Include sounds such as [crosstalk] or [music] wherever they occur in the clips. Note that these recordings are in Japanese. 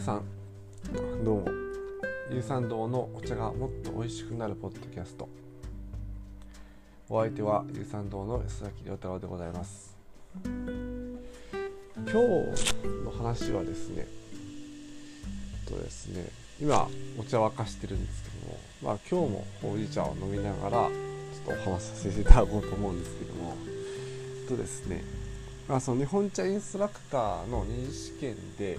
皆さんどうも。有酸堂のお茶がもっと美味しくなるポッドキャスト。お相手は有酸堂の安崎亮太郎でございます。今日の話はですねとですね今お茶沸かしてるんですけどもまあ今日もほうじ茶を飲みながらちょっとお話しさせていただこうと思うんですけどもとですねまあ、その日本茶インストラクターの二次試験で、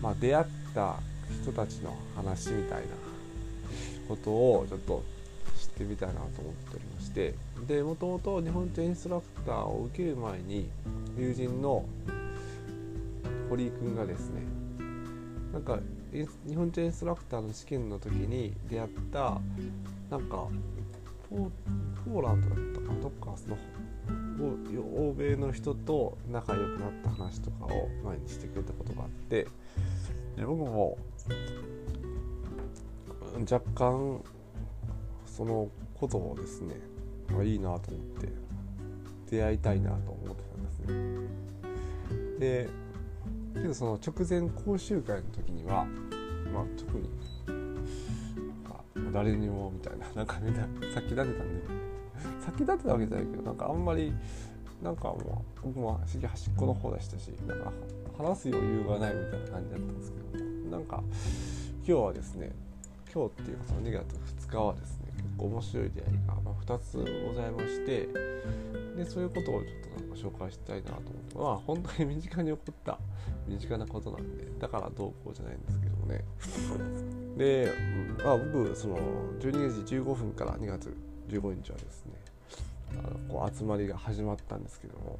まあ、出会った人たちの話みたいなことをちょっと知ってみたいなと思っておりましてでもともと日本茶インストラクターを受ける前に友人の堀井君がですねなんか日本茶インストラクターの試験の時に出会ったなんかポーランドだったかどっかその欧米の人と仲良くなった話とかを前にしてくれたことがあってで僕も若干そのことをですね、まあ、いいなと思って出会いたいなと思ってたんですね。でけどその直前講習会の時にはまあ特に、まあ、誰にもみたいななんかみんな先立てたんで先立てたわけじゃないけどなんかあんまりなんかもう僕も端っこの方でしたしなんか話す余裕がないみたいな感じだったんですけどなんか今日はですね今日っていうかその2月2日はですね結構面白い出会いが、まあ、2つございましてでそういうことをちょっとなんか紹介したいなと思ってまあ本当に身近に起こった身近なことなんでだからどうこうじゃないんですけどもね。で、まあ、僕その12月15分から2月15日はですねこう集まりが始まったんですけども。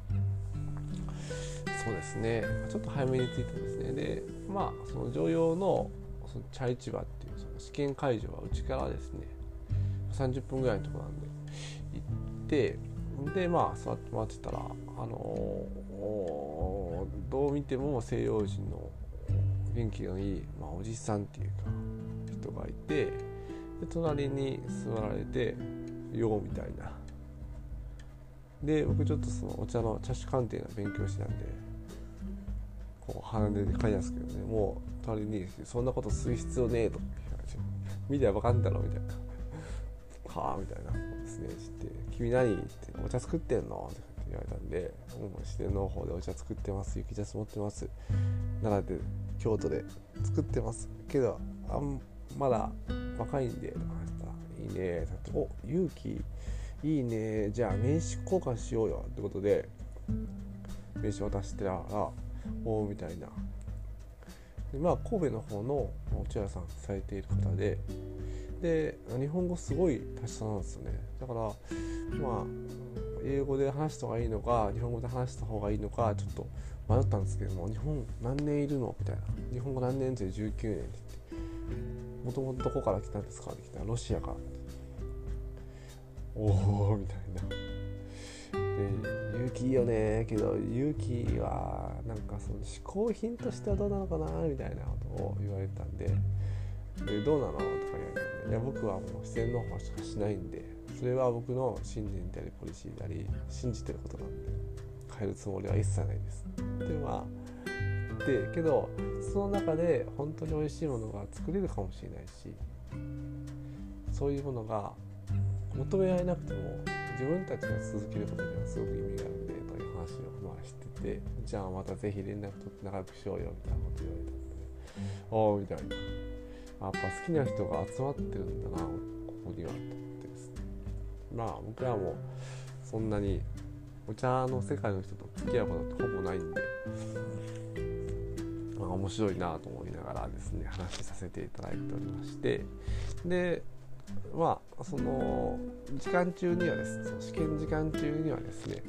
そうですね。ちょっと早めに着いてですね。でまあその常用のその茶市場っていうその試験会場はうちからですね。30分ぐらいのとこなんで行ってでまあ座って待ってたらあのー、どう見ても西洋人の元気のいい、まあ、おじさんっていうか人がいてで隣に座られてようみたいなで僕ちょっとそのお茶の茶種鑑定の勉強してたんでこう鼻で書いたんですけどねもう隣に「そんなことする必要ねえ」と見りゃ分かんだろみたいな「はあ」みたいなですねって「君何?」って「お茶作ってんの?」って言われたんで「もう自然の方でお茶作ってます雪茶持ってます奈良で京都で作ってますけどあんまだ若いんで」とか話したら「いいね」ってお勇気いいね。じゃあ名刺交換しようよ。ってことで名刺渡してたらおおみたいな。でまあ神戸の方のお茶屋さんされている方でで日本語すごい達者なんですよね。だからまあ英語で話した方がいいのか日本語で話した方がいいのかちょっと迷ったんですけども日本何年いるの？みたいな。日本語何年って19年って言って。もともとどこから来たんですか？って来たらロシアから。おおみたいな。で勇気いいよねけど勇気はなんかその嗜好品としてはどうなのかなみたいなことを言われたんででどうなのとか言われていや僕はもう自然農法しかしないんでそれは僕の信念でありポリシーであり信じてることなんで変えるつもりは一切ないです。でまあでけどその中で本当に美味しいものが作れるかもしれないしそういうものが求められなくても自分たちが続けることにはすごく意味があるんでという話をまあしててじゃあまたぜひ連絡取って仲良くしようよみたいなこと言われたんで、うん、おおみたいなやっぱ好きな人が集まってるんだなここにはと思ってですね。まあ僕らもそんなにお茶の世界の人と付き合うことってほぼないんで、ま、面白いなと思いながらですね話させていただいておりましてでまあその時間中にはですね試験時間中にはですね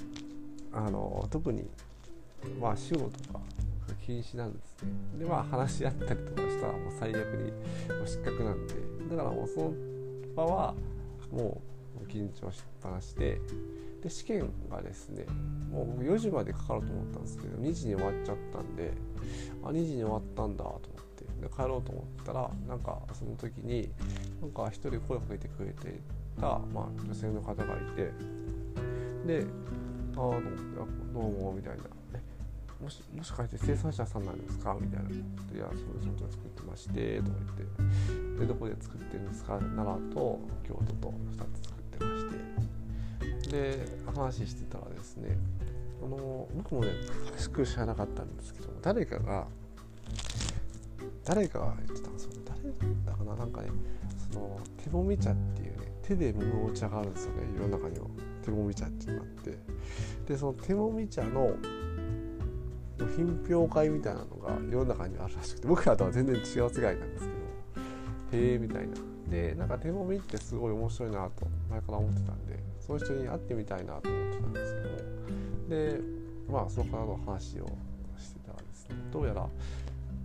あの特にまあ主語とか禁止なんですね。でまあ話し合ったりとかしたらもう最悪に失格なんで。だからもうその場はもう緊張しっぱなしでで試験がですねもう4時までかかると思ったんですけど2時に終わっちゃったんであ2時に終わったんだとで帰ろうと思ったらなんかその時になんか一人声をかけてくれていた、まあ、女性の方がいてで「ああどうも」みたいな、ね、もしもしかして生産者さんなんですか?」みたいな「いやそうです本作ってまして」とか言って「でどこで作ってるんですか?」奈良と京都と2つ作ってましてで話してたらですねあの僕もね詳しく知らなかったんですけども誰かが誰かが言ってたんですよ誰だかななんかねその手もみ茶っていうね手で揉むお茶があるんですよね世の中には手もみ茶っていうのがあってでその手もみ茶の品評会みたいなのが世の中にあるらしくて僕らとは全然違う世界なんですけどへえみたいなでなんか手もみってすごい面白いなと前から思ってたんでその人に会ってみたいなと思ってたんですけどでまあそこからの話をしてたらですねどうやら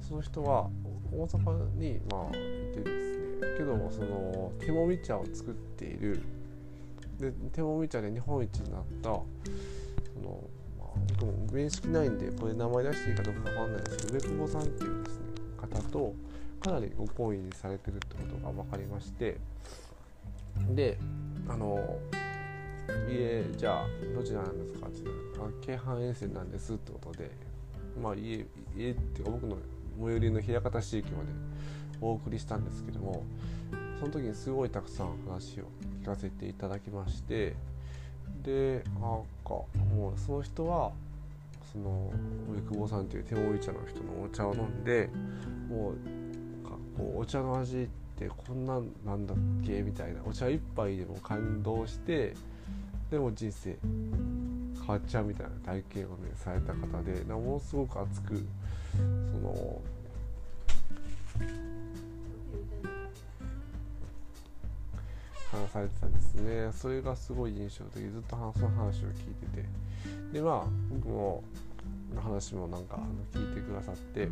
その人は大阪にまあいてですね。けどもその手もみ茶を作っている。で手もみ茶で日本一になったそのまあ僕も面識ないんでこれ名前出していいかどうかわかんないですけど上久保さんっていうですね方とかなりご好意にされてるってことが分かりまして。であの家じゃあどちらなんですかって言ったら京阪沿線なんですってことでまあ家家っていうか僕の最寄りの枚方市駅までお送りしたんですけどもその時にすごいたくさん話を聞かせていただきましてでなんかもうその人はその上久保さんという手もみ茶の人のお茶を飲んでもうかこうお茶の味ってこんなんなんだっけみたいなお茶一杯でも感動してでも人生変わっちゃうみたいな体験をねされた方でものすごく熱くその話されてたんですね。それがすごい印象的ずっとその話を聞いてて。でまあ僕も話もなんか聞いてくださって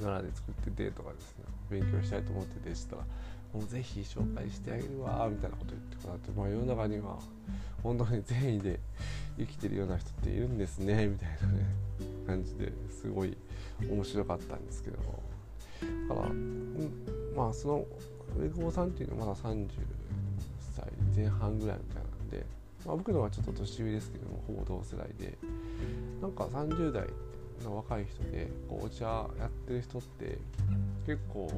奈良で作っててとかですね勉強したいと思っててしたらもうぜひ紹介してあげるわみたいなこと言ってくださって、まあ、世の中には本当に善意で生きてるような人っているんですね [laughs] みたいなね感じですごい面白かったんですけどだから、まあその上久保さんっていうのはまだ30歳前半ぐらいみたいなんで、まあ、僕のはちょっと年上ですけどもほぼ同世代でなんか30代の若い人でこうお茶やってる人って結構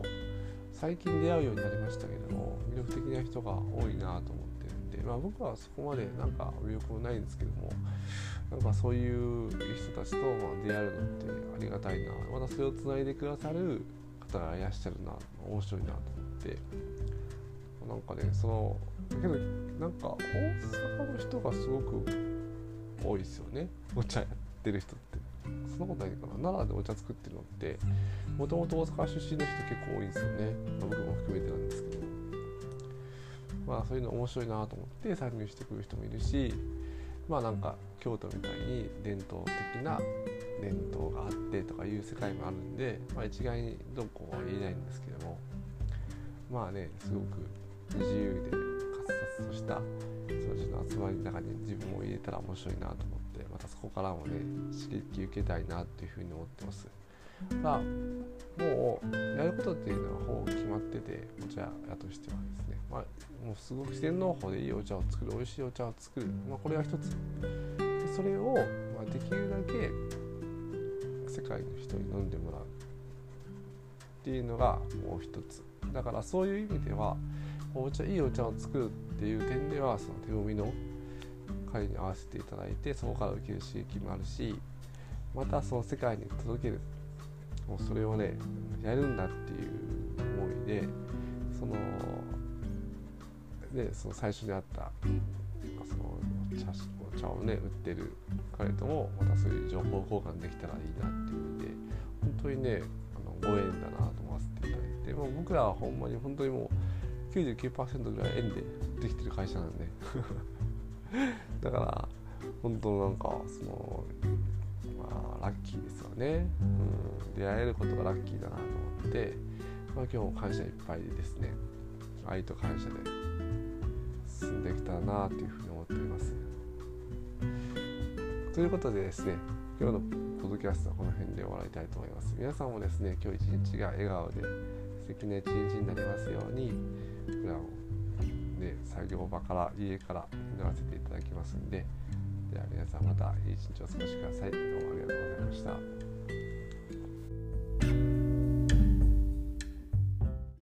最近出会うようになりましたけども魅力的な人が多いなと思ってるんで、まあ、僕はそこまでなんか魅力もないんですけどもなんかそういう人たちとま出会えるのってありがたいな。またそれをつないでくださる方がいらっしゃるな面白いなと思って。なんかねそのだけどなんか大阪の人がすごく多いですよね。お茶やってる人っそんなことないかな奈良でお茶作ってるのってもともと大阪出身の人結構多いんですよね。僕も含めてなんですけど。まあそういうの面白いなと思って参入してくる人もいるしまあなんか京都みたいに伝統的な伝統があってとかいう世界もあるんで、まあ、一概にどうこうは言えないんですけども。まあねすごく自由で活発とした人たちの集まりの中に自分も入れたら面白いなと思ってまたそこからもね刺激受けたいなっていうふうに思ってます。まあもうやることっていうのはほぼ決まっててお茶屋としてはですね、まあ、もうすごく自然農法でいいお茶を作る美味しいお茶を作る、まあ、これが一つ。でそれを、まあ、できるだけ世界の人に飲んでもらう。っていうのがもう一つ。だからそういう意味ではお茶いいお茶を作るっていう点ではその手もみの会に合わせていただいてそこから受ける刺激もあるしまたその世界に届ける。もうそれをねやるんだっていう思いでそのでその最初にあったその茶お茶をね売ってる彼ともまたそういう情報交換できたらいいなっていう意味で本当にねあのご縁だなと思わせていただいてもう僕らはほんまに本当にもう99%ぐらい縁でできてる会社なんで。[laughs] だから本当なんかそのまあラッキーですよね、うん、出会えることがラッキーだなと思って、まあ、今日も感謝いっぱいでですね。愛と感謝で進んできたらなというふうに思っております。ということでですね今日のポッドキャストはこの辺で終わりたいと思います。皆さんもですね今日一日が笑顔で素敵な一日になりますように作業場から家から祈らせていただきますんで。では皆さんまたいい一日お過ごしください。どうもありがとうございました。